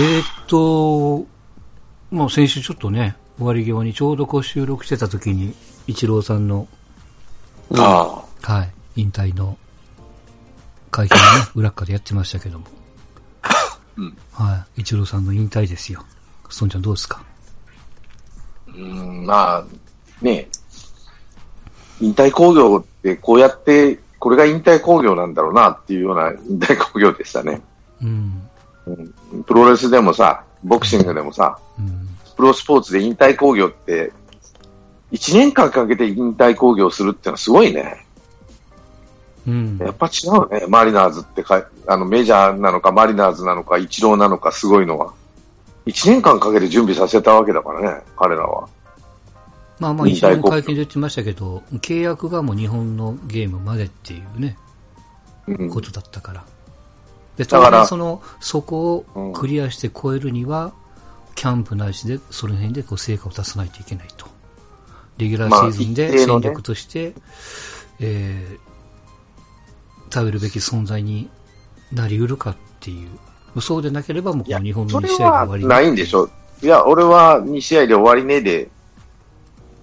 えー、っと、まあ先週ちょっとね、終わり際にちょうどこう収録してた時に、一郎さんの、あはい、引退の会見をね、裏っかでやってましたけども。うんはい、一郎さんの引退ですよ。そんちゃんどうですか？あ。うん、まあ、ね引退工業ってこうやって、これが引退工業なんだろうなっていうような引退工業でしたね。うん。うん、プロレスでもさ、ボクシングでもさ、うん。プロスポーツで引退工業って、1年間かけて引退工業するってのはすごいね。うん。やっぱ違うね。マリナーズってか、あの、メジャーなのか、マリナーズなのか、イチローなのか、すごいのは。1年間かけて準備させたわけだからね、彼らは。まあまあ、引退一郎も会見で言ってましたけど、契約がもう日本のゲームまでっていうね、うんことだったから。で、当然その、そこをクリアして超えるには、キャンプないしで、その辺でこう成果を出さないといけないと。レギュラーシーズンまあで戦力として、えー、食べるべき存在になりうるかっていう。そうでなければもう日本のそれ2試合では終わりないんでしょ。いや、俺は2試合で終わりねで、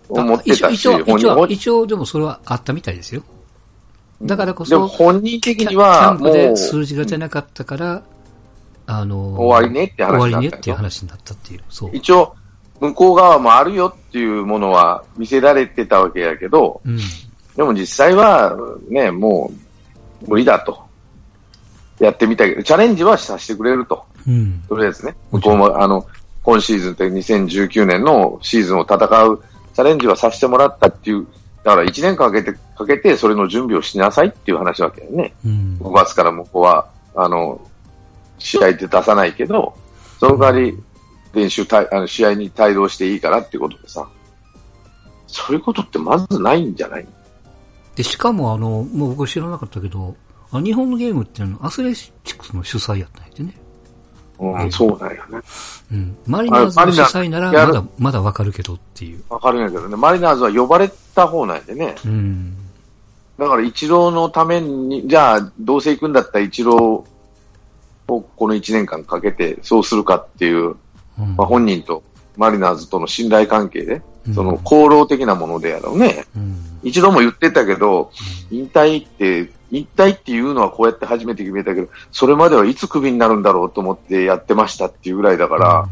思ってたし、一応、一応、一応でもそれはあったみたいですよ。だからこでもそ、本人的には、もう、ャンプで数字が出なかったから、あの、終わりねって話終わりねっていう話になったっていう。そう。一応、向こう側もあるよっていうものは見せられてたわけやけど、うん。でも実際はね、もう無理だと。やってみたいけど、チャレンジはさせてくれると。うん。とりあえずね。向こうも、あの、今シーズンって2019年のシーズンを戦うチャレンジはさせてもらったっていう、だから1年間かけて、かけてそれの準備をしなさいっていう話わけだよね。うん。5月から向こうは、あの、試合で出さないけど、その代わり練習たい、あの試合に帯同していいからっていうことでさ、そういうことってまずないんじゃない？で、しかもあの、もう僕知らなかったけど、あ日本のゲームっていうのはアスレチックスの主催やったんやってね。うん、うんそうなんよね。うん。マリナーズの主催なら、まだ、まだわかるけどっていう。わかるんやけどね、マリナーズは呼ばれた方なんでね。うん。だから、イチローのために、じゃあ、どうせ行くんだったらイチローをこの1年間かけてそうするかっていう、うんまあ、本人とマリナーズとの信頼関係で、うんその功労的なものでやろうね。うん。一度も言ってたけど、引退って、引退っていうのはこうやって初めて決めたけど、それまではいつクビになるんだろうと思ってやってましたっていうぐらいだから、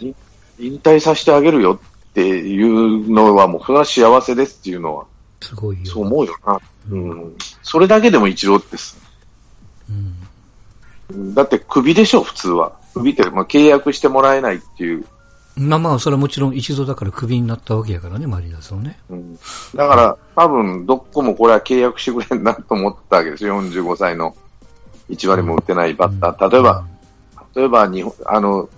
ね。引退させてあげるよっていうのはもうそれは幸せですっていうのは、すごいよ。そう思うよな。うん。それだけでも一郎ってす、うん。だってクビでしょ、普通は。クビって、まあ、契約してもらえないっていう。まあまあ、それはもちろん一度だからクビになったわけやからね、マリナーズをね。うん、だから、多分、どこもこれは契約してくれんなと思ったわけですよ、45歳の1割も打ってないバッター。例えば、例えば日本、あの、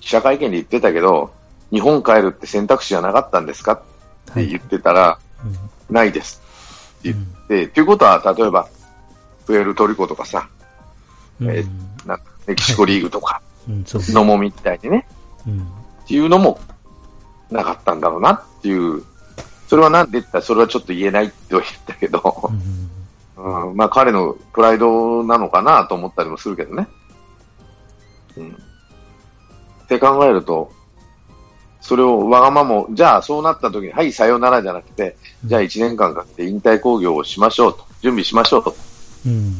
記者会見で言ってたけど、日本帰るって選択肢じゃなかったんですか？って言ってたら、うん、ないですって言って、ということは、例えば、プエルトリコとかさ、うん。えなんかメキシコリーグとか、うん、そう。野茂みたいにね、うん。っていうのもなかったんだろうなっていう、それはなんで言ったら、それはちょっと言えないっては言ったけど、うんうん、まあ彼のプライドなのかなと思ったりもするけどね。うん。って考えると、それをわがまま、じゃあそうなった時に、はい、さようならじゃなくて、じゃあ1年間かけて引退工業をしましょうと、準備しましょうと、うん。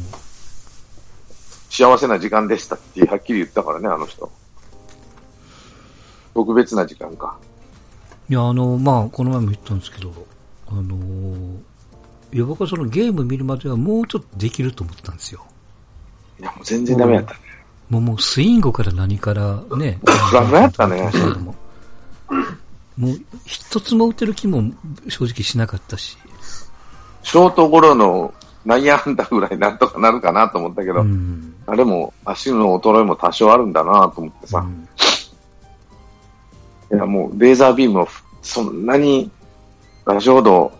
幸せな時間でしたってはっきり言ったからね、あの人。特別な時間か。いや、あの、まあ、この前も言ったんですけど、あの、いや、僕はそのゲーム見るまではもうちょっとできると思ったんですよ。いや、もう全然ダメだったね。もう、もうスイングから何からね。フラフラやったねもう もう一つも打てる気も正直しなかったし。ショートゴロの内野安打ぐらいなんとかなるかなと思ったけど、うん。あれも足の衰えも多少あるんだなと思ってさ、うんいやもうレーザービームをそんなに、私ほど、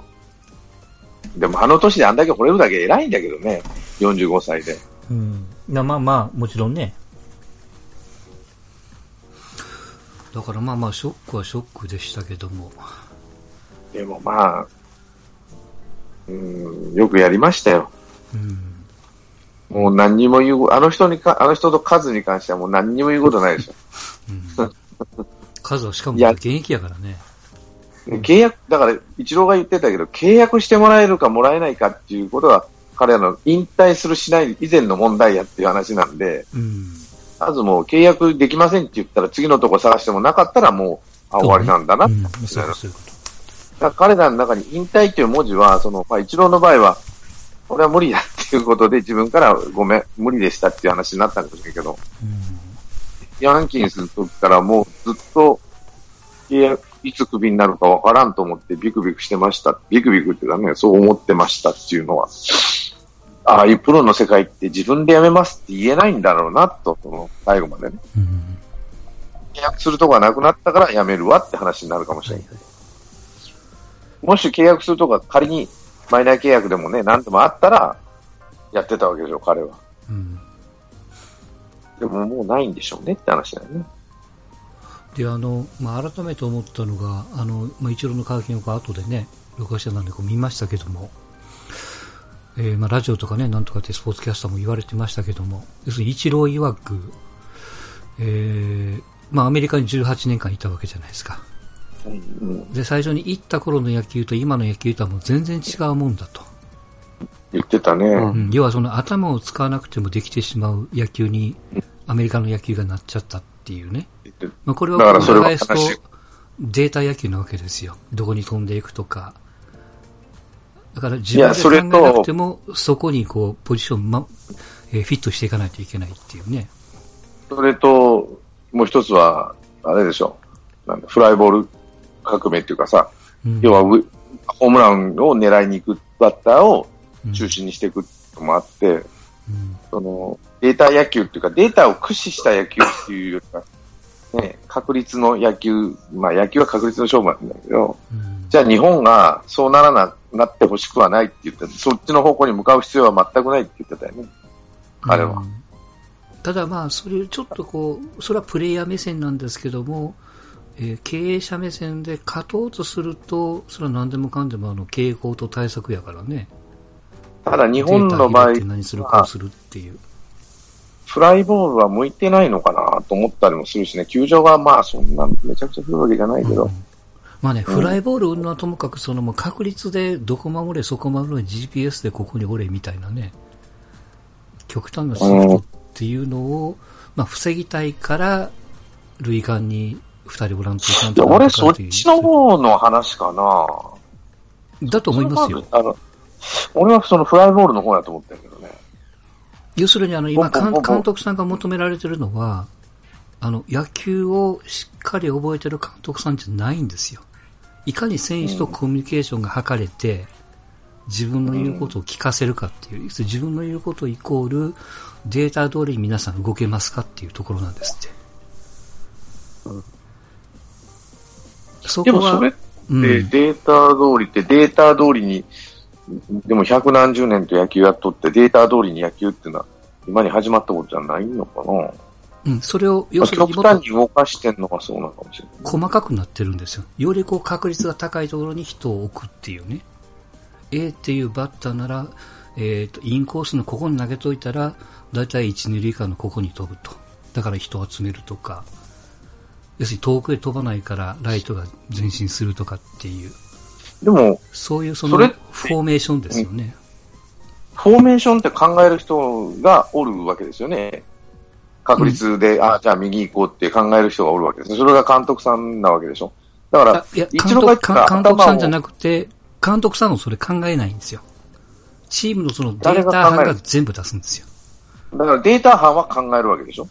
でもあの年であんだけ惚れるだけ偉いんだけどね、45歳で。うん。いやまあまあ、もちろんね。だからまあまあ、ショックはショックでしたけども。でもまあ、うん、よくやりましたよ。うん。もう何にも言う、あの人にか、あの人と数に関してはもう何にも言うことないでしょ。うん、数はしかも現役やからね。契約、だから、一郎が言ってたけど、契約してもらえるかもらえないかっていうことは、彼らの引退するしない以前の問題やっていう話なんで、うん、まずもう契約できませんって言ったら、次のとこ探してもなかったらもう、あ、終わりなんだな、みたいな。そうそうだ彼らの中に引退という文字は、その、まあ、一郎の場合は、これは無理だっていうことで自分からごめん、無理でしたっていう話になったんですけど、うん、ヤンキンスの時からもうずっと、契約、いつクビになるかわからんと思ってビクビクしてました。ビクビクっていうかね、そう思ってましたっていうのは、ああいうプロの世界って自分で辞めますって言えないんだろうなと、その最後までね。契約するとこがなくなったから辞めるわって話になるかもしれない。もし契約するとこが仮にマイナー契約でもね、何でもあったら、やってたわけでしょ、彼は。うん、でももうないんでしょうねって話だよね。であのまあ、改めて思ったのが、あのまあ、一郎の会見を後でね、録画してたんでこう見ましたけども、えー、まあ、ラジオとかね、なんとかってスポーツキャスターも言われてましたけども、要するに一郎曰く、えー、まあ、アメリカに18年間いたわけじゃないですか。で、最初に行った頃の野球と今の野球とはもう全然違うもんだと。言ってたね。うん、要はその頭を使わなくてもできてしまう野球に、アメリカの野球がなっちゃったっていうね。まあ、これは裏返すとデータ野球なわけですよ。どこに飛んでいくとか。だから自分で考えなくても、そこにこう、ポジション、ま、えー、フィットしていかないといけないっていうね。それと、もう一つは、あれでしょ。なんだ、フライボール革命っていうかさ、うん、要はホームランを狙いに行くバッターを中心にしていくのもあって、うん、そのデータ野球っていうか、データを駆使した野球っていうよりか、ね、確率の野球、まあ野球は確率の勝負なんだけど、うん、じゃあ日本がそうならななってほしくはないって言ってそっちの方向に向かう必要は全くないって言ってたよね、彼は。ただまあ、それちょっとこう、それはプレイヤー目線なんですけども、えー、経営者目線で勝とうとすると、それは何でもかんでもあの傾向と対策やからね。ただ日本の場合何するかするっていう。フライボールは向いてないのかなと思ったりもするしね、球場がまあそんなめちゃくちゃ降るわけじゃないけど。うん、まあね、フライボールはともかくそのもう確率でどこ守れそこ守れ GPS でここにおれみたいなね、極端なシフトっていうのを、まあ防ぎたいから類間に二人おらんといかんと俺そっちの方の話かな。だと思いますよ。あの俺はそのフライボールの方やと思ってるけど。ね。要するにあの、今、監督さんが求められてるのは、あの、野球をしっかり覚えてる監督さんじゃないんですよ。いかに選手とコミュニケーションが図れて、自分の言うことを聞かせるかっていう、自分の言うことイコール、データ通りに皆さん動けますかっていうところなんですって。うん、そこは。でもそれってデータ通りってデータ通りにでも百何十年と野球やっとってデータ通りに野球っていうのは今に始まったことじゃないのかなうん、それを、要するに極端に動かしてんのがそうなのかもしれない。細かくなってるんですよ。よりこう確率が高いところに人を置くっていうね。A っていうバッターなら、えっ、ー、と、インコースのここに投げといたら、だいたい1、2塁間のここに飛ぶと。だから人を集めるとか、要するに遠くへ飛ばないからライトが前進するとかっていう。でも、そういうそのフォーメーションですよね。フォーメーションって考える人がおるわけですよね。確率で、うん、あじゃあ右行こうって考える人がおるわけです。それが監督さんなわけでしょ。だから、いや一度監督さんじゃなくて、監督さんもそれ考えないんですよ。チームのそのデータ班が全部出すんですよ。だからデータ班は考えるわけでしょ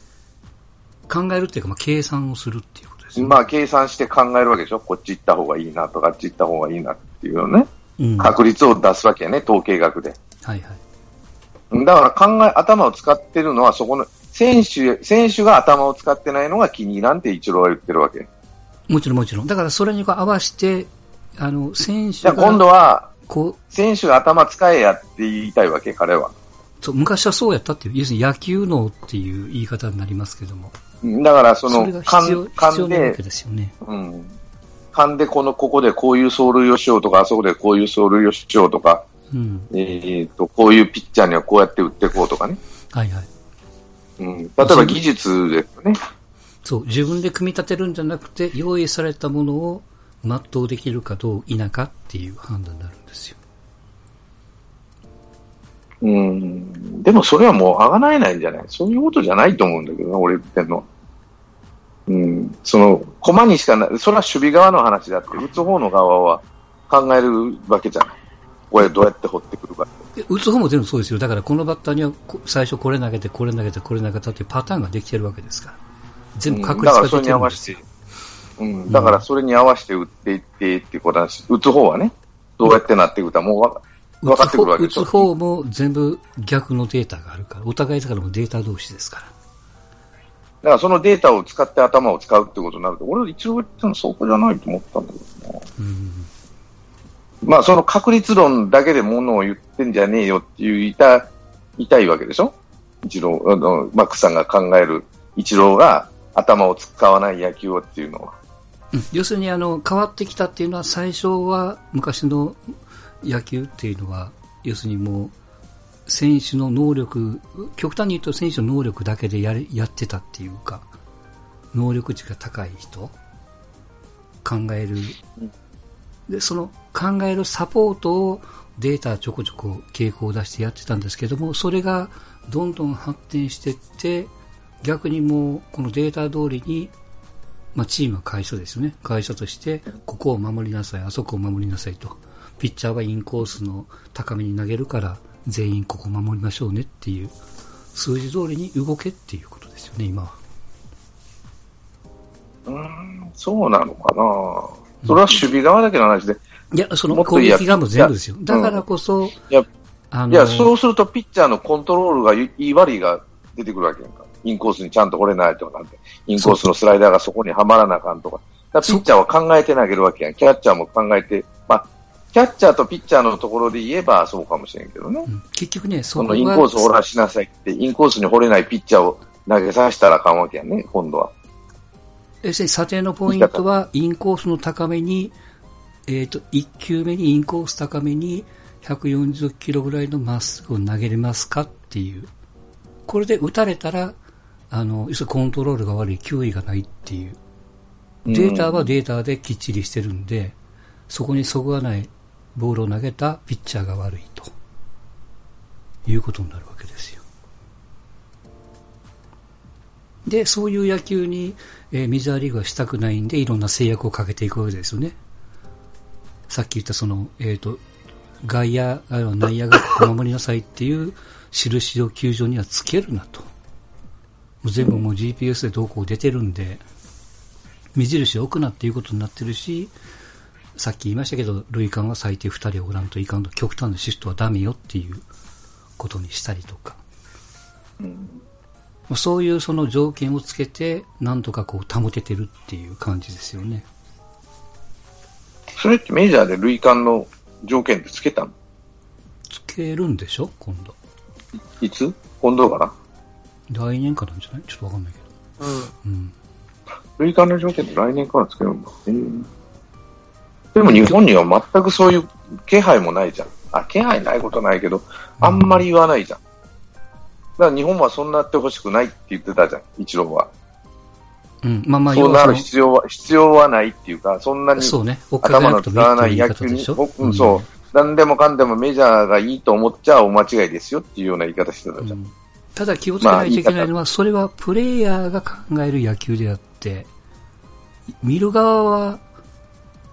考えるっていうか、まあ、計算をするっていうまあ、計算して考えるわけでしょ？こっち行った方がいいなとか、あっち行った方がいいなっていうのね。うん、確率を出すわけやね、統計学で。はいはい。だから考え、頭を使ってるのはそこの、選手、選手が頭を使ってないのが気に入らんって一郎は言ってるわけ。もちろんもちろん。だからそれに合わせて、あの、選手が。今度は、こう、選手が頭使えやって言いたいわけ、彼は。そう、昔はそうやったっていう、要するに野球脳っていう言い方になりますけども。だからその、勘、勘で、ですよね。うん。勘でこの、ここでこういう走塁をしようとか、あそこでこういう走塁をしようとか、うん、えっ、と、こういうピッチャーにはこうやって打っていこうとかね。はいはい。うん、例えば技術ですよね。そう、自分で組み立てるんじゃなくて、用意されたものを全うできるかどう否かっていう判断になるんですよ。うん。でもそれはもうあがなえないんじゃないそういうことじゃないと思うんだけどな、俺言ってんの。うん。その、駒にしかない、それは守備側の話だって、打つ方の側は考えるわけじゃない。これどうやって掘ってくるか打つ方も全部そうですよ。だからこのバッターには最初これ投げて、これ投げて、これ投げたっていうパターンができてるわけですから。全部確率ができてるんですよ。うん、だからそれに合わせて打っていってっていうことなんです。打つ方はね、どうやってなっていくかもう分かってくるわけです打つ方も全部逆のデータがあるから、お互いだからもデータ同士ですから。だからそのデータを使って頭を使うってことになると、俺一応言ったのそこじゃないと思ったんだけどな。うんまあその確率論だけでものを言ってんじゃねえよっていういた、痛いわけでしょ一郎、あの、マックさんが考える一郎が頭を使わない野球をっていうのは。うん、要するにあの、変わってきたっていうのは最初は昔の野球っていうのは、要するにもう、選手の能力、極端に言うと選手の能力だけでやれやってたっていうか、能力値が高い人、考えるで、その考えるサポートをデータちょこちょこ傾向を出してやってたんですけども、それがどんどん発展していって、逆にもうこのデータ通りに、まあチームは会社ですよね。会社として、ここを守りなさい、あそこを守りなさいと。ピッチャーはインコースの高めに投げるから、全員ここ守りましょうねっていう、数字通りに動けっていうことですよね、今は。うん、そうなのかなそれは守備側だけの話で。いや、その攻撃側も全部ですよ。だからこそ、いや、あのいや、そうするとピッチャーのコントロールがいい悪いが出てくるわけやんか。インコースにちゃんと掘れないとかなんて、インコースのスライダーがそこにはまらなあかんとか。かピッチャーは考えて投げるわけやん。キャッチャーも考えて、まあ、キャッチャーとピッチャーのところで言えばそうかもしれんけどね。うん、結局ね、そのインコース掘らしなさいって、インコースに掘れないピッチャーを投げさせたらあかんわけやね、今度は。要するに査定のポイントは、インコースの高めにえっ、ー、と、1球目にインコース高めに140キロぐらいのまっすぐを投げれますかっていう。これで打たれたら、あの、要するにコントロールが悪い、球威がないっていう。データはデータできっちりしてるんで、そこにそぐわないボールを投げたピッチャーが悪いと。いうことになるわけですよ。で、そういう野球に、えー、メジャーリーグはしたくないんで、いろんな制約をかけていくわけですよね。さっき言ったその、えっ、ー、と、外野、あるいは内野がここ守りなさいっていう印を球場にはつけるなと。もう全部もう GPS でどうこう出てるんで、目印を置くなっていうことになってるし、さっき言いましたけど、塁間は最低2人おらんといかんと、極端なシフトはダメよっていうことにしたりとか。うん、そういうその条件をつけて、なんとかこう保ててるっていう感じですよね。それってメジャーで塁間の条件ってつけたの？つけるんでしょ？今度。いつ？今度かな来年かなんじゃない？ちょっとわかんないけど。うん。うん。塁間の条件って来年からつけるんだ。えー、でも日本には全くそういう気配もないじゃん。あ、気配ないことないけど、あんまり言わないじゃん。だから日本はそんなってほしくないって言ってたじゃん、一郎は。うん、まあまあ、そうなる必要は、必要はないっていうか、そんなにそうね、頭の使わない野球に、うん、そう、何でもかんでもメジャーがいいと思っちゃお間違いですよっていうような言い方してたじゃん。うん、ただ気をつけないといけないのは、それはプレイヤーが考える野球であって、見る側は、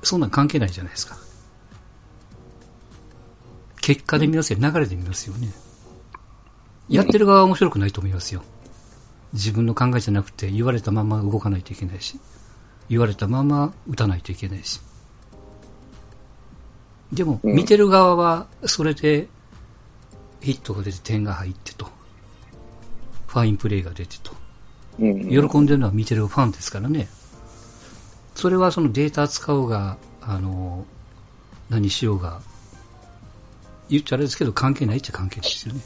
そんなん関係ないじゃないですか。結果で見ますよ、流れで見ますよね。やってる側は面白くないと思いますよ。自分の考えじゃなくて言われたまま動かないといけないし、言われたまま打たないといけないし。でも、見てる側は、それで、ヒットが出て点が入ってと、ファインプレーが出てと、喜んでるのは見てるファンですからね。それはそのデータ使おうが、あの、何しようが、言っちゃあれですけど関係ないっちゃ関係ないですよね。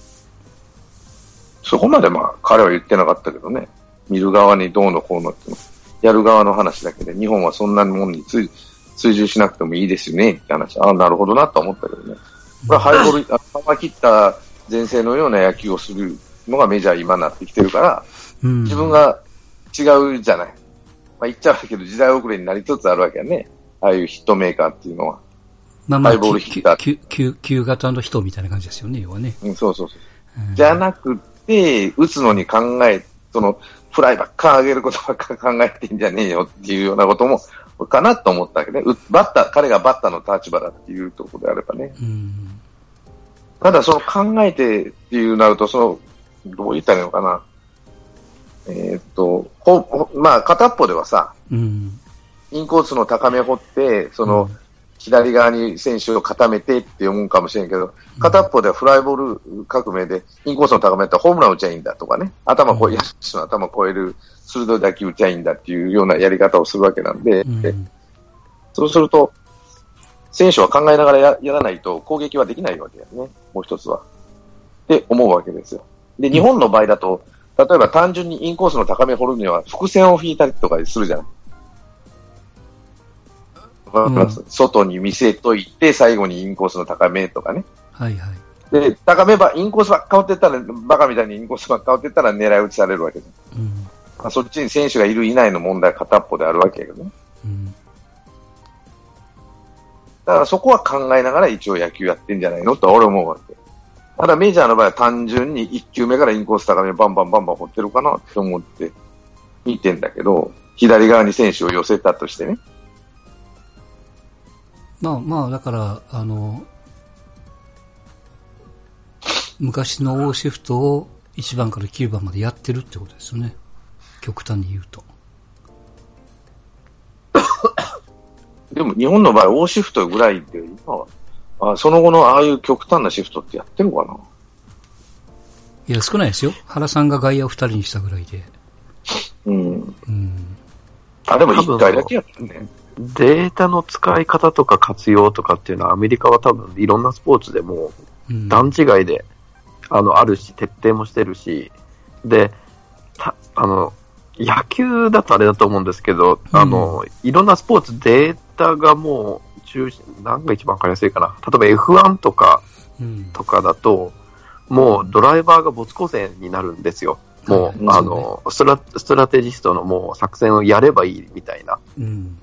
そこまでまあ彼は言ってなかったけどね、見る側にどうのこうのってやる側の話だけで、日本はそんなもんに追従しなくてもいいですよねって話、ああ、なるほどなと思ったけどね。これハイボール、球切った前線のような野球をするのがメジャー今になってきてるから、うん自分が違うじゃない。まあ言っちゃうけど、時代遅れになりつつあるわけやね。ああいうヒットメーカーっていうのは。まあまあ、ボールヒッター旧旧旧型の人みたいな感じですよね、要はね。うん、そうそうそう。うんじゃなくて、打つのに考え、その、フライばっか上げることばっか考えてんじゃねえよっていうようなことも、かなと思ったわけね。うバッター、彼がバッターの立場だっていうところであればね。うん。ただ、その考えてっていうなると、その、どう言ったらいいのかな。えーっと、ほ、ほまあ、片っぽではさ、うん。インコースの高め掘って、その、左側に選手を固めてって思うかもしれんけど、片っぽではフライボール革命で、インコースの高めだったらホームラン打ちゃいいんだとかね、頭こう、うん野手の頭超える鋭い打球打ちゃいいんだっていうようなやり方をするわけなんで、うん。そうすると、選手は考えながらややらないと攻撃はできないわけだよね、もう一つは。って思うわけですよ。で、日本の場合だと、例えば単純にインコースの高め掘るには伏線を引いたりとかするじゃない。うん外に見せといて、最後にインコースの高めとかね。はいはい。で、高めば、インコースばっか追ってったら、バカみたいにインコースばっか追ってったら狙い撃ちされるわけです。うん。まあ、そっちに選手がいるいないの問題は片っぽであるわけやけどね。うん。だからそこは考えながら一応野球やってんじゃないのとは俺思うわけ。ただメジャーの場合は単純に1球目からインコース高めバンバンバンバン掘ってるかなって思って見てんだけど、左側に選手を寄せたとしてね。まあまあ、だから、あの、昔のオーシフトを1番から9番までやってるってことですよね。極端に言うと。でも日本の場合、オーシフトぐらいで今は、あその後のああいう極端なシフトってやってるのかな？いや、少ないですよ。原さんが外野を2人にしたぐらいで。うん。うん。あ、でも1回だけやったね。データの使い方とか活用とかっていうのはアメリカは多分いろんなスポーツでもうん、段違いで、あの、あるし、徹底もしてるし、で、たあの、野球だとあれだと思うんですけど、あの、いろんなスポーツデータがもう中心、何が一番わかりやすいかな。例えば F1 とか、うん。とかだと、もうドライバーが没個性になるんですよ。もう、はいあの、ストラ、ストラテジストのもう作戦をやればいいみたいな。うん。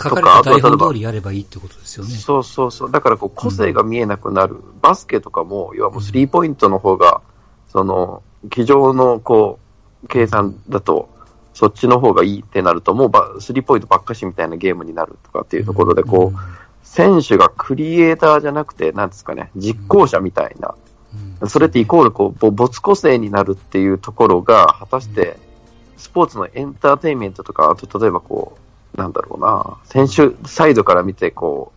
書とかれた台本通りやればいいってことですよね。そうそうそう。だからこう個性が見えなくなる。バスケとかも、要はもうスリーポイントの方が、その、机上のこう、計算だと、そっちの方がいいってなると、もうばスリーポイントばっかしみたいなゲームになるとかっていうところで、こう、選手がクリエイターじゃなくて、なんですかね、実行者みたいな、うん、それってイコールこう、ぼ没個性になるっていうところが、果たして、スポーツのエンターテインメントとか、あと例えばこう、なんだろうな、選手サイドから見て、こ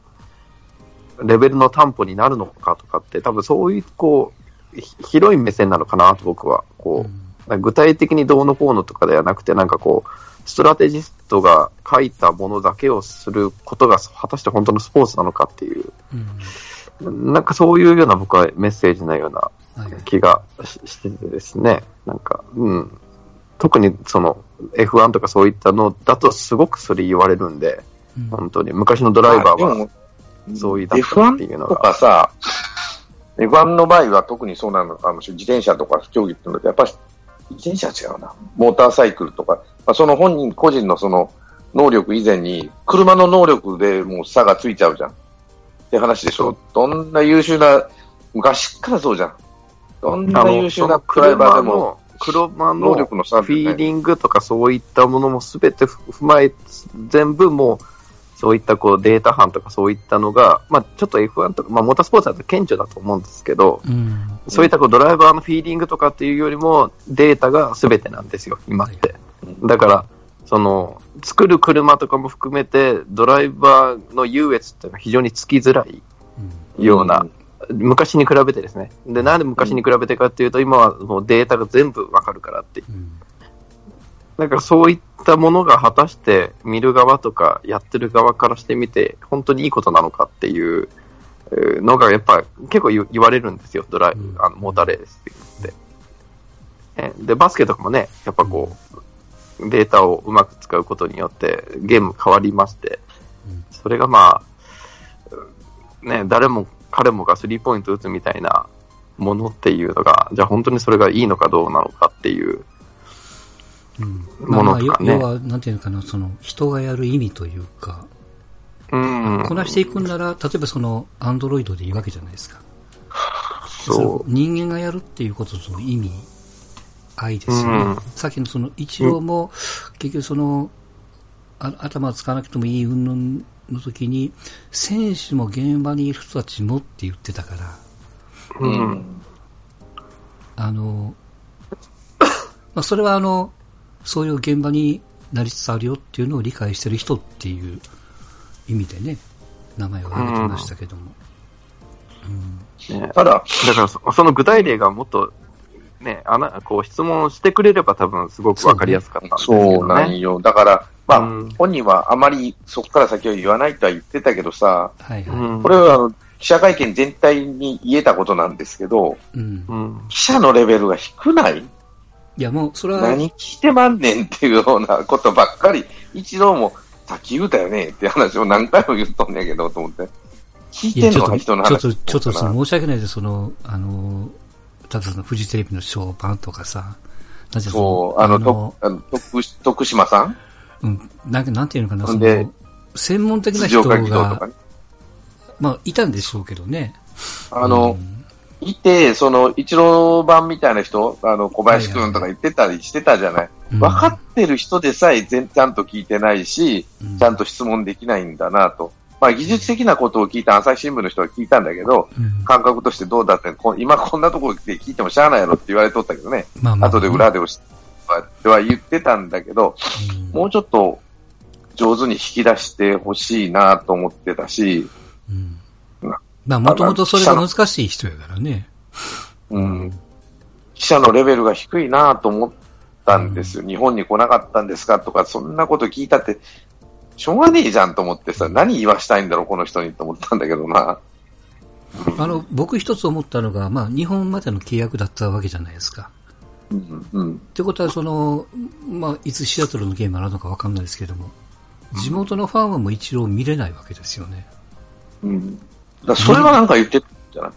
う、レベルの担保になるのかとかって、多分そういう、こう、ひ広い目線なのかなと僕は、こう、具体的にどうのこうのとかではなくて、なんかこう、ストラテジストが書いたものだけをすることが果たして本当のスポーツなのかっていう、うん。なんかそういうような僕はメッセージのようなはいはい。気がししててですね、なんか、うん。特にその F1 とかそういったのだとすごくそれ言われるんで、うん本当に昔のドライバーはそういうだったっていうの F1 とさ、F1 の場合は特にそうなのかもしれない。自転車とか競技っていうのは、やっぱり自転車は違うな。モーターサイクルとか、まあ、その本人個人のその能力以前に、車の能力でもう差がついちゃうじゃん。って話でしょ。どんな優秀な、昔っからそうじゃん。どんな優秀なドライバーでも、車の能力の差フィーリングとかそういったものもすべて踏まえ、全部もう、そういったこうデータ班とかそういったのが、まあちょっと F1 とか、まあモータースポーツだと顕著だと思うんですけど、うん。そういったこうドライバーのフィーリングとかっていうよりもデータが全てなんですよ、今って。だから、その、作る車とかも含めて、ドライバーの優越っていうのは非常につきづらいような、昔に比べてですね。で、なんで昔に比べてかっていうと、今はもうデータが全部わかるからっていう。うん。なんかそういったものが果たして見る側とかやってる側からしてみて、本当にいいことなのかっていうえーのがやっぱ結構言言われるんですよ、ドライうん。あのモーターレースって。言って。えで、バスケとかもね、やっぱこう、データをうまく使うことによってゲーム変わりましてうん、それがまあ、ね、誰も彼もがスリーポイント打つみたいなものっていうのが、じゃあ本当にそれがいいのかどうなのかっていうもまあ、のとかね要要は、なんていうのかな、その、人がやる意味というか、うん。こなしていくんなら、例えばその、アンドロイドでいいわけじゃないですか。そ人間がやるっていうこととの意味、愛ですよね。うんさっきのその、一郎も、結局その、あ頭を使わなくてもいい云々の時に、選手も現場にいる人たちもって言ってたから、う。うん。あの、まあ、それはあの、そういう現場になりつつあるよっていうのを理解してる人っていう意味でね、名前を挙げてましたけども。ねただ、だからそ、その具体例がもっと、ね、あな、こう質問してくれれば多分すごくわかりやすかったんですけどね。そうなんよ。だから、まあ、うん本人はあまりそこから先は言わないとは言ってたけどさ、はいはい。うん。これはあの記者会見全体に言えたことなんですけど、うん。うん。記者のレベルが低ないいやもう、それは、何聞いてまんねんっていうようなことばっかり、一郎も、さっき言うたよねって話を何回も言っとんねんけど、と思って。聞いてんのが人の話ちょっと、ちょっと申し訳ないです。その、あの、例えばそのフジテレビのショーパンとかさ、なんていうそう、あの、とあの徳徳島さん？うん、なんか、なんていうのかな、そでの、専門的な人が、ね。まあ、いたんでしょうけどね。あの、うんいて、その、一郎版みたいな人、あの、小林くんとか言ってたりしてたじゃない。うん。分かってる人でさえ全ちゃんと聞いてないし、うん。ちゃんと質問できないんだなと。まあ、技術的なことを聞いた朝日新聞の人は聞いたんだけど、うん。感覚としてどうだって、こ今こんなところで聞いてもしゃあないやろって言われとったけどね。まあまあ、後で裏で押しっては言ってたんだけど、うん。もうちょっと上手に引き出してほしいなと思ってたし、うん。なまあ、もともとそれが難しい人やからね。うん、記者のレベルが低いなと思ったんですよ。日本に来なかったんですかとか、そんなこと聞いたって、しょうがねえじゃんと思ってさ、何言わしたいんだろう、この人にと思ったんだけどな。あの、僕一つ思ったのが、まあ、日本までの契約だったわけじゃないですか。うん、うん。ってことは、その、まあ、いつシアトルのゲームあるのかわかんないですけども、地元のファンはもう一郎見れないわけですよね。うん。だそれはなんか言ってたんじゃない？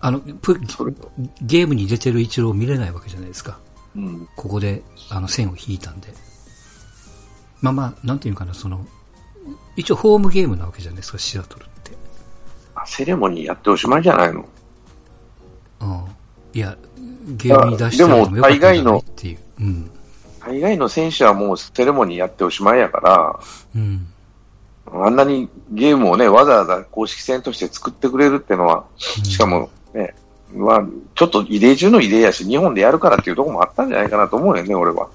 あの、プそれゲームに出てる一郎を見れないわけじゃないですか。うん。ここで、あの、線を引いたんで。まあまあ、なんていうかな、その、一応ホームゲームなわけじゃないですか、シアトルって。あセレモニーやっておしまいじゃないの？うん。いや、ゲームに出してもよかったんっていう。うん。海外の選手はもうセレモニーやっておしまいやから、うん。あんなにゲームをね、わざわざ公式戦として作ってくれるってのは、しかもね、まあ、ちょっと異例中の異例やし、日本でやるからっていうところもあったんじゃないかなと思うよね、俺は。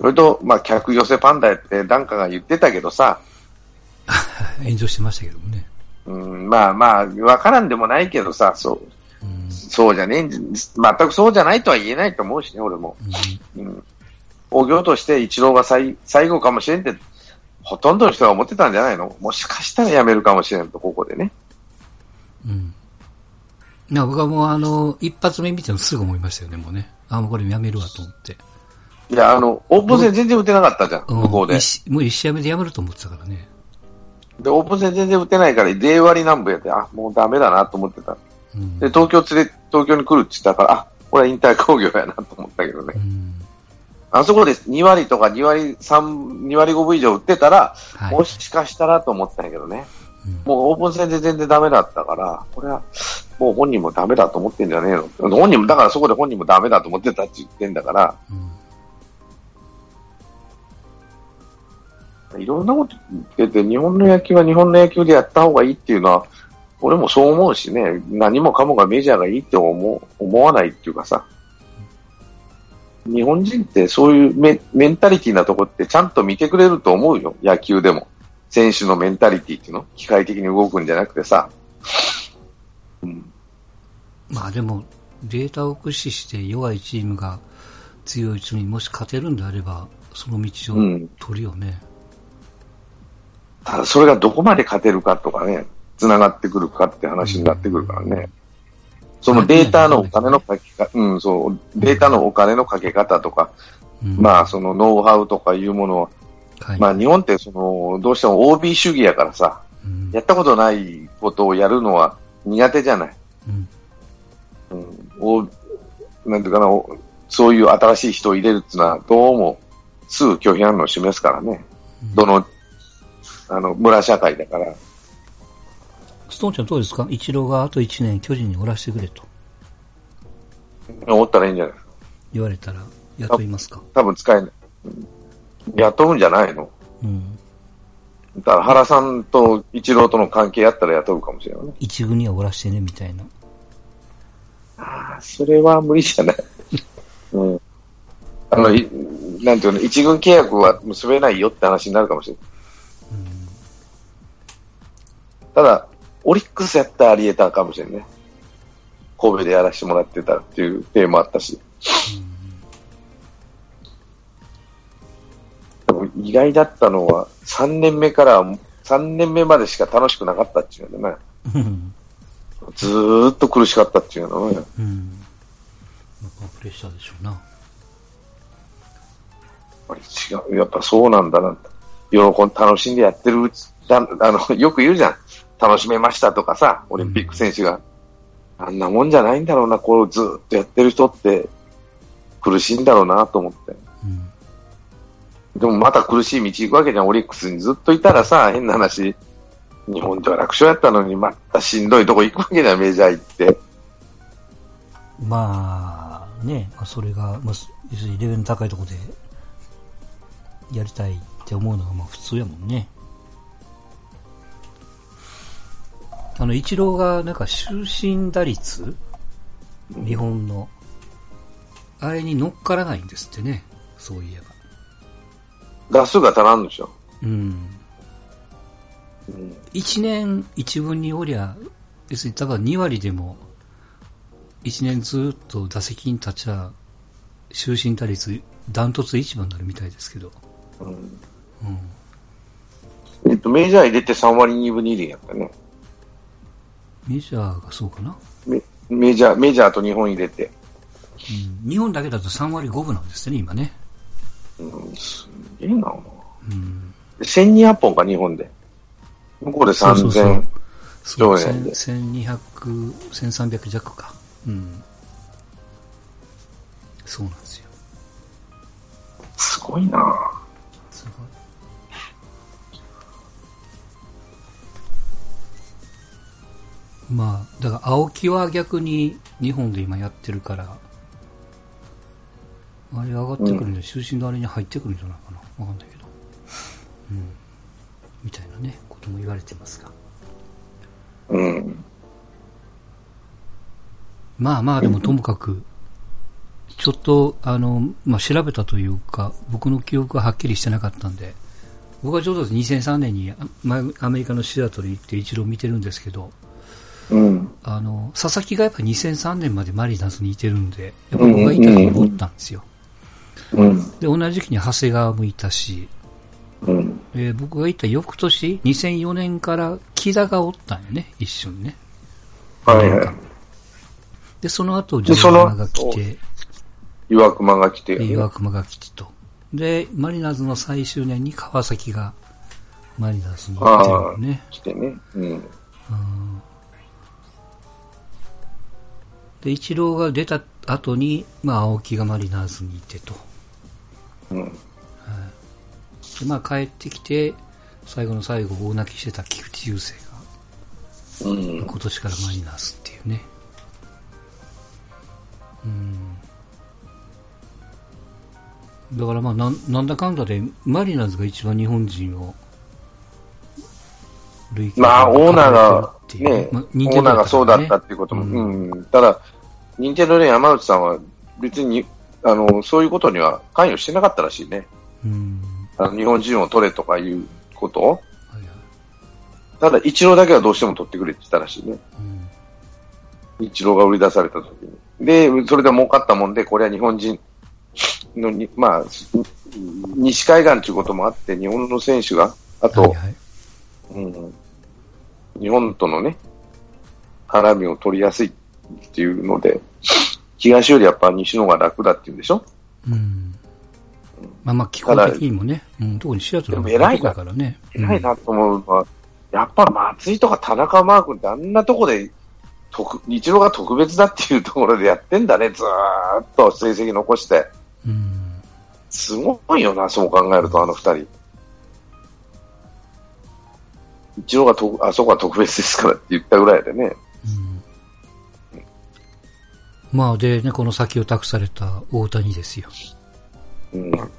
それと、まあ、客寄せパンダやって、ダンカが言ってたけどさ、炎上してましたけどもね。うん、まあまあ、わからんでもないけどさ、そう、うん。そうじゃねえんじ、全くそうじゃないとは言えないと思うしね、俺も。うん。興行として一郎が最最後かもしれんって、ほとんどの人が思ってたんじゃないの？もしかしたら辞めるかもしれんと、ここでね。うん。いや、僕はもうあの、一発目見てもすぐ思いましたよね、もうね。あ、もうこれやめるわと思って。いや、あの、オープン戦全然打てなかったじゃん、うん向こうで一。もう一試合目でやめると思ってたからね。で、オープン戦全然打てないから、0割南部やって、あ、もうダメだなと思ってた。うん。で、東京連れ、東京に来るって言ったから、あ、これは引退工業やなと思ったけどねう。ん。あそこで2割とか2割3、2割5分以上打ってたら、はい。もしかしたらと思ったんやけどね。うんもうオープン戦で全然ダメだったから、これはもう本人もダメだと思ってんじゃねえの。本人も、だからそこで本人もダメだと思ってたって言ってんだから、うんいろんなこと言ってて、日本の野球は日本の野球でやった方がいいっていうのは、俺もそう思うしね、何もかもがメジャーがいいって思う思わないっていうかさ、日本人ってそういうメメンタリティなとこってちゃんと見てくれると思うよ、野球でも。選手のメンタリティっていうの機械的に動くんじゃなくてさ。うん、まあでも、データを駆使して弱いチームが強いチームにもし勝てるんであれば、その道をうん取るよね。ただそれがどこまで勝てるかとかね、繋がってくるかって話になってくるからね。そのデータのお金のかけ方、うん、そう、データのお金のかけ方とか、うんまあ、そのノウハウとかいうものは、はい。まあ、日本ってその、どうしても OB 主義やからさ、うんやったことないことをやるのは苦手じゃない。うん。うん、おなんていうかな、おそういう新しい人を入れるっていうのは、どうもすぐ拒否反応を示すからね。どの、あの、村社会だから。ストーンちゃんどうですか？一郎があと1年巨人におらしてくれと思ったらいいんじゃない？言われたら雇いますか？多分使えない。うん雇うんじゃないの？うん。だから原さんと一郎との関係あったら雇うかもしれないね。一軍にはおらしてねみたいな。ああ、それは無理じゃない。うん。あの、いなんていうの、一軍契約は結べないよって話になるかもしれない。ただ、オリックスやったらあり得たかもしれんね。神戸でやらせてもらってたっていうテーマあったし。でも意外だったのは、3年目から、3年目までしか楽しくなかったっていうのね。うん。ずーっと苦しかったっていうのね。うん。やっぱプレッシャーでしょうな。やっぱり違う。やっぱそうなんだな。喜ん、楽しんでやってるうち、だあの、よく言うじゃん。楽しめましたとかさ、オリンピック選手が。あんなもんじゃないんだろうな、こうずーっとやってる人って苦しいんだろうなと思って。うん。でもまた苦しい道行くわけじゃん、オリックスにずっといたらさ、変な話。日本では楽勝やったのに、またしんどいとこ行くわけじゃん、メジャー行って。まあ、ね、まあ、それが、まあ、要するにレベルの高いところでやりたいって思うのがまあ普通やもんね。あの、イチローがなんか終身打率？日本の、あれに乗っからないんですってね。そういえば。打数が足らんでしょ。うん。うん一年一分におりゃ、要するに多分2割でも、一年ずっと打席に立ちゃ、終身打率、ダントツ一番になるみたいですけど。うんうん。えっと、メジャー入れて3割2分2厘やったね。メジャーがそうかな？メメジャー、メジャーと日本入れて。うん。日本だけだと3割5分なんですね、今ね。うん、すげえな。うん。1200本か、日本で。向こうでそうそうそう3000。そう、そうね1200、1300弱か。うん。そうなんですよ。すごいな。まあ、だから青木は逆に日本で今やってるから、あれ上がってくるんで、終身のあれに入ってくるんじゃないかな。わかんないけど。うん。みたいなね、ことも言われてますが。うん。まあまあ、でもともかく、ちょっと、あの、まあ調べたというか、僕の記憶がはっきりしてなかったんで、僕はちょうど2003年にアメリカのシアトル行って一度見てるんですけど、うん。あの、佐々木がやっぱ2003年までマリナーズにいてるんで、やっぱ僕がいた時におったんですよ。うん。で、同じ時期に長谷川もいたし、うん。えー僕がいた翌年、2004年から木田がおったんよね、一緒にね。はいはい。で、その後、でジョーマが来て、岩熊が来て、で岩隈が来てと。で、マリナーズの最終年に川崎がマリナーズに行ってるよね。来てね。うん。うんで、イチローが出た後に、まあ、青木がマリナーズにいてと。うん。で、まあ、帰ってきて、最後の最後、大泣きしてた菊池雄星が、うん。今年からマリナーズっていうね。うん。だからまあ、なんなんだかんだで、マリナーズが一番日本人を、まあ、オーナーが、ね、まあオーナーがそうだったっていうことも、ううん。ただ、任天堂の山内さんは別に、あの、そういうことには関与してなかったらしいね。うん。あの日本人を取れとかいうことを。はいはい。ただ、一郎だけはどうしても取ってくれって言ったらしいね。うん。一郎が売り出された時に。で、それで儲かったもんで、これは日本人のに、まあ、西海岸ということもあって、日本の選手が、あと、はいはい。うん、日本とのね、絡みを取りやすいっていうので、東よりやっぱ西の方が楽だっていうんでしょ？うん。まあまあ、気候的にもね、うん、特にシアトルの偉いからね。偉いなと思うのは、やっぱ松井とか田中マー君ってあんなとこで特、一郎が特別だっていうところでやってんだね、ずーっと成績残して。うん。すごいよな、そう考えると、あの二人。一郎がと、あそこは特別ですからって言ったぐらいでね。うん。まあ、でね、この先を託された大谷ですよ。うん。うん。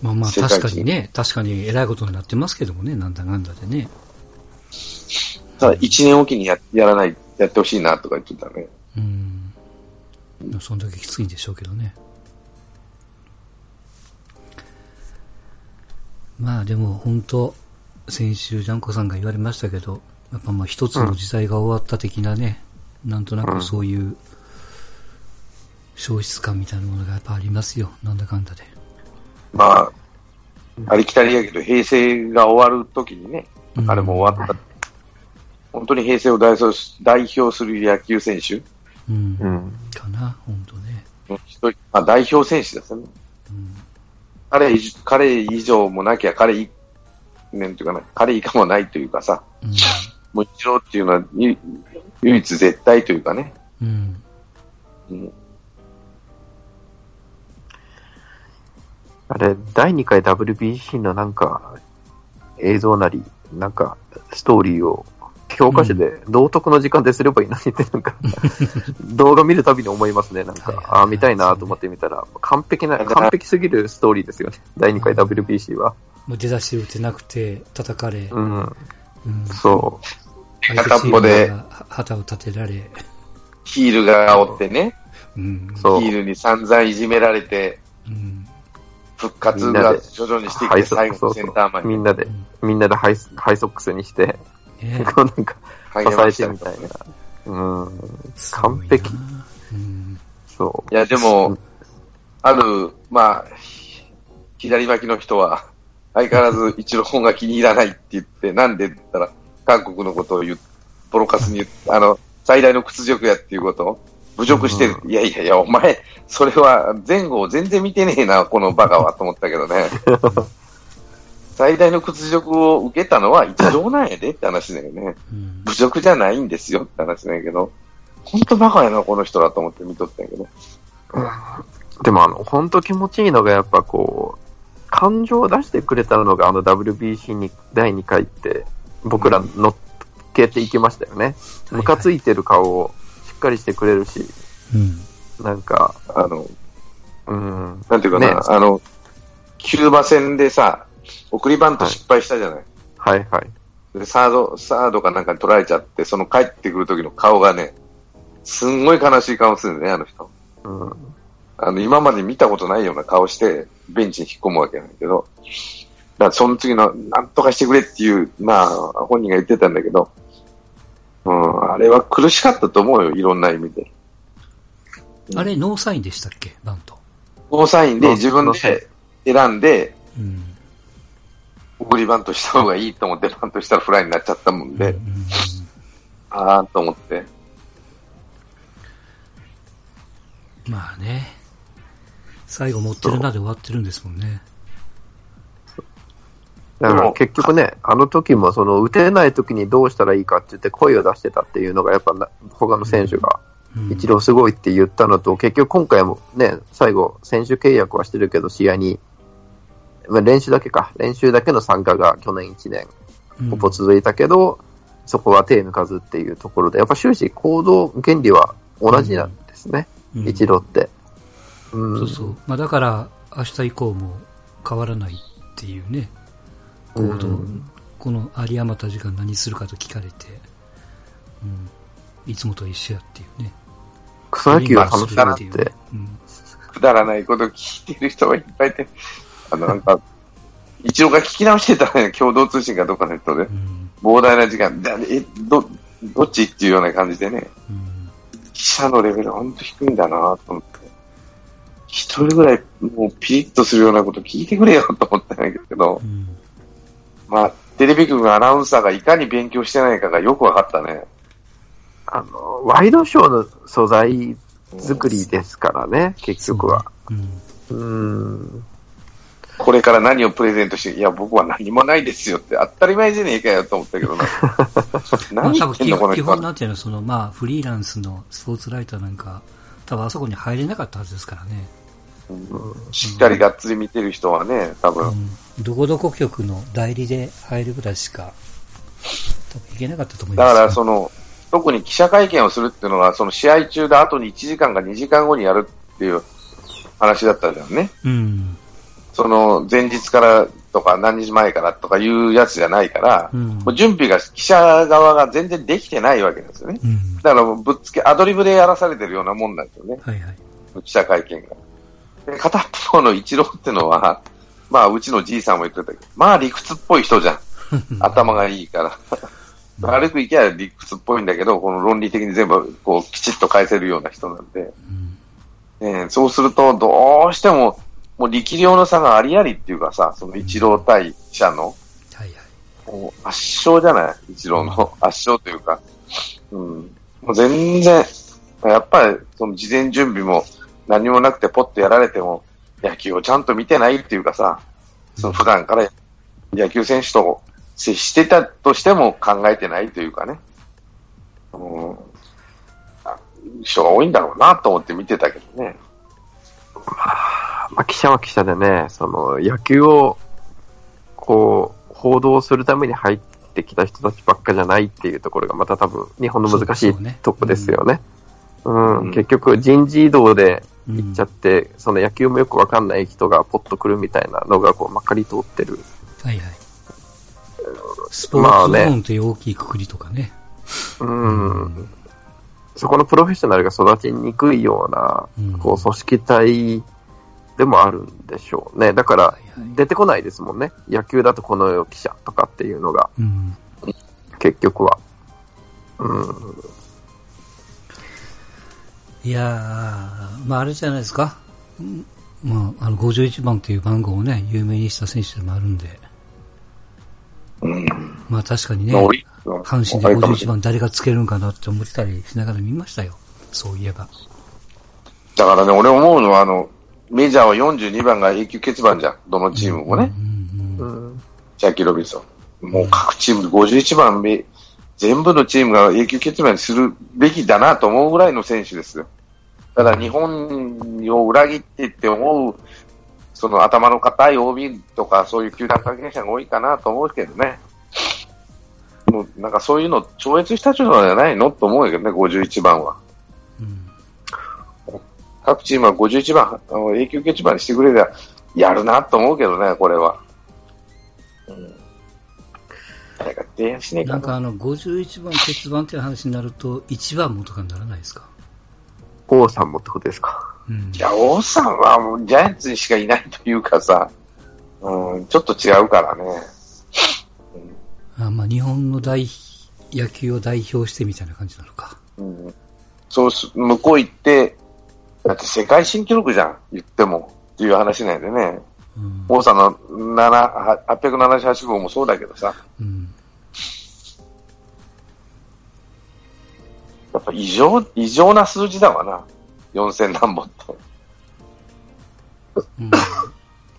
まあまあ、確かにね、確かに偉いことになってますけどもね、なんだなんだでね。ただ、一年おきにややらない、やってほしいなとか言ってたね。うん。そんだけきついんでしょうけどね。まあでも本当、先週ジャンコさんが言われましたけど、やっぱまあ一つの時代が終わった的なね、なんとなくそういう消失感みたいなものがやっぱありますよ。なんだかんだで。まあ、ありきたりやけど、平成が終わるときにね、うんあれも終わった。本当に平成を代表す代表する野球選手うん。うん。かな、本当ね。の一人、あ、代表選手ですよね。うん。彼以、彼以上もなきゃ、彼以、なんていうかな、彼以下もないというかさ、うん。もう一郎っていうのはゆ唯一絶対というかね。うん。うんあれ、第2回 WBC のなんか、映像なり、なんか、ストーリーを、教科書で道徳の時間ですればいいのにって、なんか、動画見るたびに思いますね。なんかはいはい、ああ、見たいなと思って見たら、完璧な、完璧すぎるストーリーですよね。第2回 WBC は。もう出だし打てなくて、叩かれ、うん、うん。そ相手チームが旗を立てられ、ヒールがおってね、うん。ヒ。ールに散々いじめられて、うん。復活が徐々にしてきて、最後のセンターマンにみんなで、みんなでハイハイソックスにして、ね こうなんか、励支えましてみたいな。うん、完璧。うん。そう。いや、でも、ある、まあ、左巻きの人は、相変わらず一郎本が気に入らないって言って、なんでって言ったら、韓国のことを言う、ボロカスにあの、最大の屈辱やっていうこと？を侮辱してる。ういやいやいや、お前、それは前後を全然見てねえな、このバカは、と思ったけどね。最大の屈辱を受けたのは一郎なんやでって話だよね。うん。侮辱じゃないんですよって話なんやけど、本当バカやな、この人だと思って見とったんやけど。でもあの、本当気持ちいいのがやっぱこう、感情を出してくれたのがあの WBC に第2回って、僕ら乗っけていきましたよね。ムカついてる顔をしっかりしてくれるし、うん。なんか、あの、うん、なんていうかな、ねあの、キューバ戦でさ、送りバント失敗したじゃない。はいはい。でサード、サードかなんかに取られちゃって、その帰ってくる時の顔がね、すんごい悲しい顔するんだね、あの人。うん、あの、今まで見たことないような顔して、ベンチに引っ込むわけなんだけど、だその次の、なんとかしてくれっていう、まあ、本人が言ってたんだけど、うん、あれは苦しかったと思うよ、いろんな意味で。あれ、ノーサインでしたっけ？バント。ゴーサインで自分で選んで、うん。送りバントした方がいいと思ってバントしたらフライになっちゃったもんで、うんうんあーと思って。うんまあね。最後持ってるなで終わってるんですもんね。だから結局ね、あの時もその打てない時にどうしたらいいかって言って声を出してたっていうのがやっぱな他の選手がうん。一郎すごいって言ったのと、結局今回もね、最後選手契約はしてるけど試合に、まあ、練習だけか、練習だけの参加が去年1年うん。ほぼ続いたけど、そこは手抜かずっていうところで、やっぱ終始行動原理は同じなんですね、うん。って。うん、そうそう。まあだから、明日以降も変わらないっていうね、行動、うん。この有り余った時間何するかと聞かれて、うん、いつもと一緒やっていうね。草野球は楽しみだっっていう。ん。くだらないこと聞いてる人がいっぱいいて、あの、なんか、一応が聞き直してたね、共同通信かどっかの人で。う、ん。膨大な時間、でえ、ど、どっちっていうような感じでね、うん。記者のレベルほんと低いんだなと思って。一人ぐらいもうピリッとするようなこと聞いてくれよと思ったんだけど、うんまあ、テレビ局のアナウンサーがいかに勉強してないかがよくわかったね。あの、ワイドショーの素材作りですからね、結局は。うんうん。これから何をプレゼントして、いや、僕は何もないですよって、当たり前じゃねえかよと思ったけどな。ま あ何言多分基ってんの、この本、基本。なんていうの、その、まあ、フリーランスのスポーツライターなんか、多分あそこに入れなかったはずですからね。しっかりがっつり見てる人はね、多分。うん。どこどこ局の代理で入るぐらいしか、多分いけなかったと思いますよ。だから、その、特に記者会見をするっていうのは、その試合中で後に1時間か2時間後にやるっていう話だったじゃんね。うん。その、前日からとか何日前からとかいうやつじゃないから、うんもう準備が記者側が全然できてないわけですよね。うん。だからぶっつけ、アドリブでやらされてるようなもんなんですよね。はいはい。記者会見が。で片方の一郎ってのは、まあ、うちのじいさんも言ってたけど、まあ理屈っぽい人じゃん。頭がいいから。悪くいけば理屈っぽいんだけど、この論理的に全部こうきちっと返せるような人なんで、うん。えーそうするとどうしても、もう力量の差がありありっていうかさ、その一郎対記者の、はい圧勝じゃない？一郎の圧勝というか。うん。もう全然、やっぱりその事前準備も何もなくてポッとやられても、野球をちゃんと見てないっていうかさ、その普段から野球選手と接してたとしても考えてないというかね。うん。あ人が多いんだろうなと思って見てたけどね。まあ、記者は記者でね、その野球をこう報道するために入ってきた人たちばっかじゃないっていうところがまた多分日本の難しいとこですよね。うん、うん結局人事異動でうん行っちゃって、その野球もよくわかんない人がポッと来るみたいなのがこうまかり通ってる。はいはい。スポーツ部門という大きいくくりとかね。うん、そこのプロフェッショナルが育ちにくいような、うんこう組織体でもあるんでしょうね。だから出てこないですもんね。野球だとこの記者とかっていうのがうん。結局は。うん、いやー、まああれじゃないですか。うんまあ、あの、51番という番号をね、有名にした選手でもあるんで。うん。まあ確かにね、阪神で51番誰がつけるんかなって思ってたりしながら見ましたよ。そういえば。だからね、俺思うのは、あの、メジャーは42番が永久欠番じゃん。どのチームもね。うんうんうん、ジャッキー・ロビンソン。もう各チームで51番め、全部のチームが永久欠番にするべきだなと思うぐらいの選手ですよ。ただ日本を裏切ってって思う、その頭の固い OB とかそういう球団関係者が多いかなと思うけどね。もうなんかそういうの超越した人じゃないのと思うけどね、51番は。うん各チームは51番、永久欠番にしてくれりゃやるなと思うけどね、これは。うん。誰か提案しねえかな。んかあの、51番、欠番っていう話になると、1番もとかにならないですか？王さんもってことですか？うんい。や、王さんはもうジャイアンツにしかいないというかさ、うん、ちょっと違うからね。あまあ日本の大、野球を代表してみたいな感じなのか。うん、そうす、向こう行って、だって世界新記録じゃん、言っても。っていう話なんでね。うん。王さんの7 878号もそうだけどさ、うん。やっぱ異常、異常な数字だわな。4000何本って。うん、も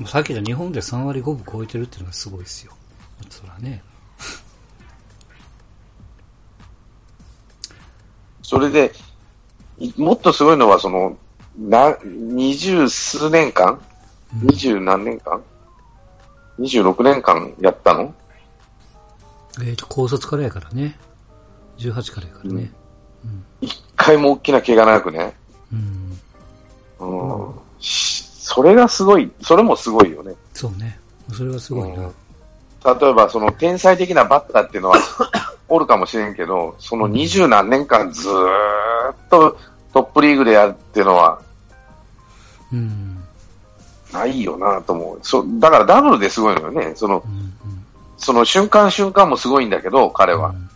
うさっきの日本で3割5分超えてるっていうのがすごいですよ。そらね。それで、いもっとすごいのは、その、な、二十数年間？二十何年間？二十六年間やったの？えっ、と、高卒からやからね。18からやからね。一回も大きな怪我なくね。うん。うん。しそれがすごい、それもすごいよね。そうね。それはすごいな。うん例えば、その天才的なバッターっていうのは おるかもしれんけど、その二十何年間ずーっとトップリーグでやるっていうのはうん。ないよなと思う。そだからダブルですごいのよね。その、うん。うん。その瞬間瞬間もすごいんだけど、彼は。うん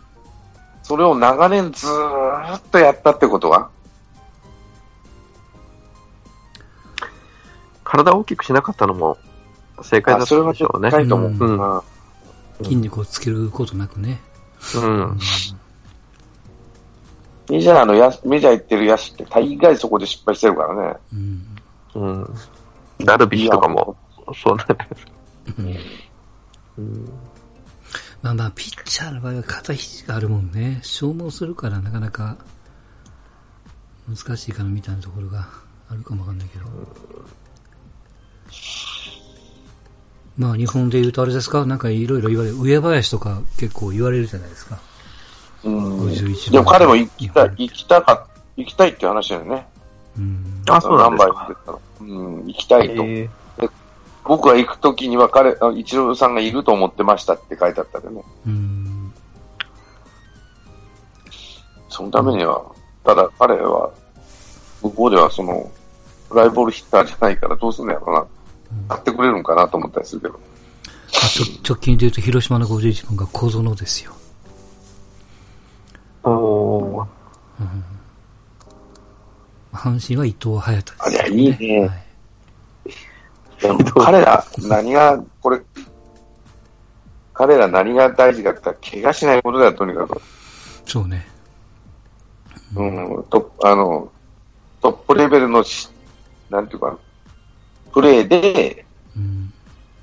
それを長年ずーっとやったってことは、体を大きくしなかったのも正解だったでしょうね。ないと思う。うんうん筋肉をつけることなくね。うん。メジャーのやメジャー行ってる野手って大概そこで失敗してるからね。うん。うん。ダルビッシュとかも、そうなんです。うん。まあまあ、ピッチャーの場合は肩肘があるもんね。消耗するからなかなか難しいかなみたいなところがあるかもわかんないけど。まあ日本で言うとあれですか？なんかいろいろ言われる。上林とか結構言われるじゃないですか。うん。51でも彼も行きたい、うん行きたか、行きたいっていう話だよね。うん。あ、そうなんですか。うん、行きたいと。え僕が行くときには彼、あ一郎さんがいると思ってましたって書いてあったけどね。うん。そのためには、ただ彼は、向こうではその、フライボールヒッターじゃないからどうすんのやろうな。買ってくれるのかなと思ったりするけど。あちょ直近で言うと広島の51番が小園ですよ。ー、おー阪神は伊藤隼人です、ありゃいいねはい彼ら、何が、これ、彼ら何が大事かったら、怪我しないことだよ、とにかく。そうね。うん、トップ、あの、トップレベルのし、なんていうかな、プレーで、うん。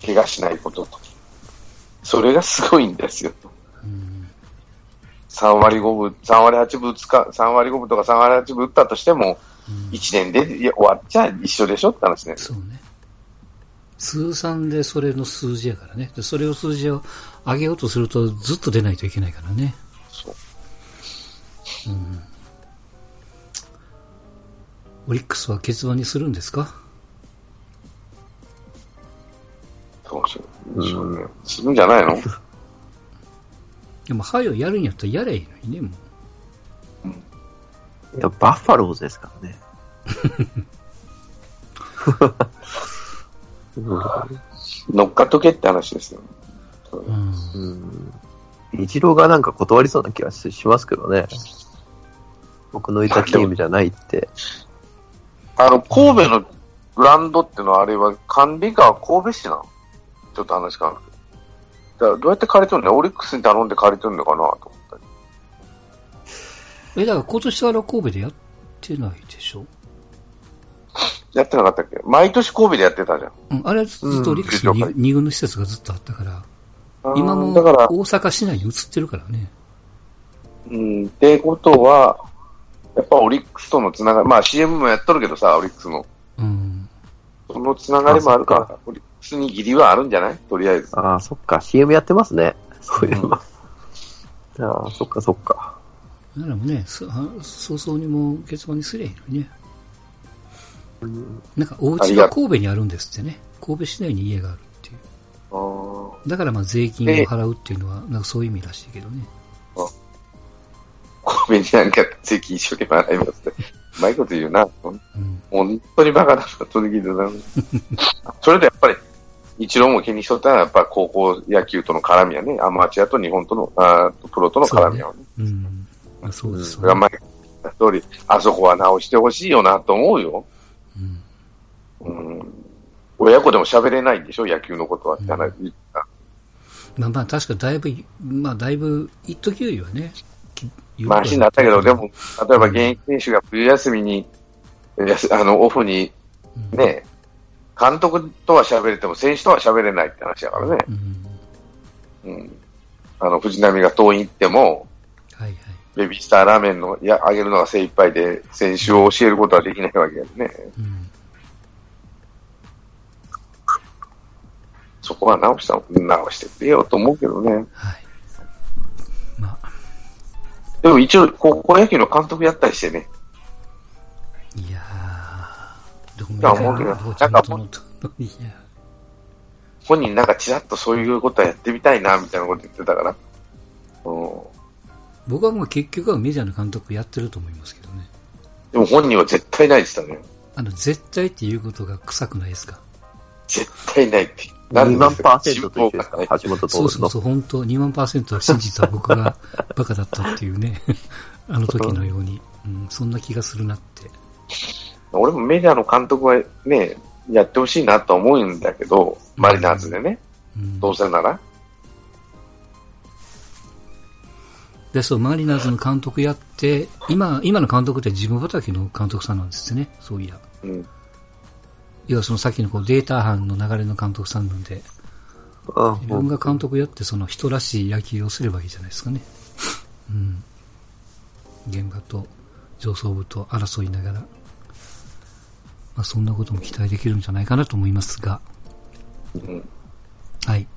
怪我しないことと。それがすごいんですよ。うん。3割5分、3割8分打つか、3割5分とか3割8分打ったとしても、うん1年で終わっちゃ一緒でしょって話ね。そうね。通算でそれの数字やからね。でそれを数字を上げようとするとずっと出ないといけないからね。そう。オリックスは欠番にするんですか？そうそう。そうるんじゃないの？でも、はよやるんやったらやればいいのにね、もいや、バッファローズですからね。乗っかっとけって話ですよ。う。うん。うん。一郎がなんか断りそうな気がししますけどね。僕のいたチームじゃないって。あの、神戸のグラウンドってのはあれは管理が神戸市なの？ちょっと話変わるけど。だからどうやって借りとんの？オリックスに頼んで借りとんのかなと思ったり。え、だから今年から神戸でやってないでしょ？やってなかったっけ？毎年神戸でやってたじゃん。うん、あれはずっとオリックスにうん二軍の施設がずっとあったから、今もだから、大阪市内に移ってるからね。うん、ってことは、やっぱオリックスとのつながり、まあ CM もやっとるけどさ、オリックスの。うん。そのつながりもあるかあら、オリックスに義理はあるんじゃない？とりあえず。ああ、そっか。CM やってますね。そういうの。ああ、そっかそっか。だからもうね、そあ早々にもう欠番にすりゃいいのにね。なんかお家が神戸にあるんですってね。神戸市内に家があるっていう。だからまあ税金を払うっていうのは、なんかそういう意味らしいけどね。神戸になんか税金一生懸命払いますって。うまいこと言うな。うん。本当にバカだな、とにかくな。それでやっぱり、一郎も気にしとったのは、やっぱ高校野球との絡みやね。アマチュアと日本との、あープロとの絡みやね。うん。まあそうですそれが前言った通り、あそこは直してほしいよなと思うよ。うん。うん。親子でも喋れないんでしょ、野球のことはって話言った。まあまあ確かだいぶ、まあだいぶ、一時よりはね、きマシになったけど、でも、例えば現役選手が冬休みに、あの、オフに、うん、ね、監督とは喋れても、選手とは喋れないって話だからね。うん。うん。あの、藤波が遠い行っても、はいはい。ベビースターラーメンの、や、あげるのが精一杯で、選手を教えることはできないわけだよね。うん。そこは直した、直してくれよと思うけどね。はい。まあ、でも一応、高校野球の監督やったりしてね。いやー、どこいや思うけどどこちゃんとのといや本人なんかちらっとそういうことはやってみたいな、みたいなこと言ってたから。うん。僕はもう結局はメジャーの監督やってると思いますけどね。でも本人は絶対ないって言ってたね。あの、絶対っていうことが臭くないですか？絶対ないって。2万パーセントと一緒ですか橋本徹の。そうそうそう、本当2万パーセントは真実は僕が バカだったっていうね。あの時のように。うん、そんな気がするなって。俺もメジャーの監督はね、やってほしいなと思うんだけど、マリナーズでね、うん、どうせなら。で、そう、マリナーズの監督やって、今、今の監督って自分畑の監督さんなんですね。そういや。うん。要はそのさっきのこうデータ班の流れの監督さんなんで、あ自分が監督やってその人らしい野球をすればいいじゃないですかね。うん。現場と上層部と争いながら、まあそんなことも期待できるんじゃないかなと思いますが、うんはい。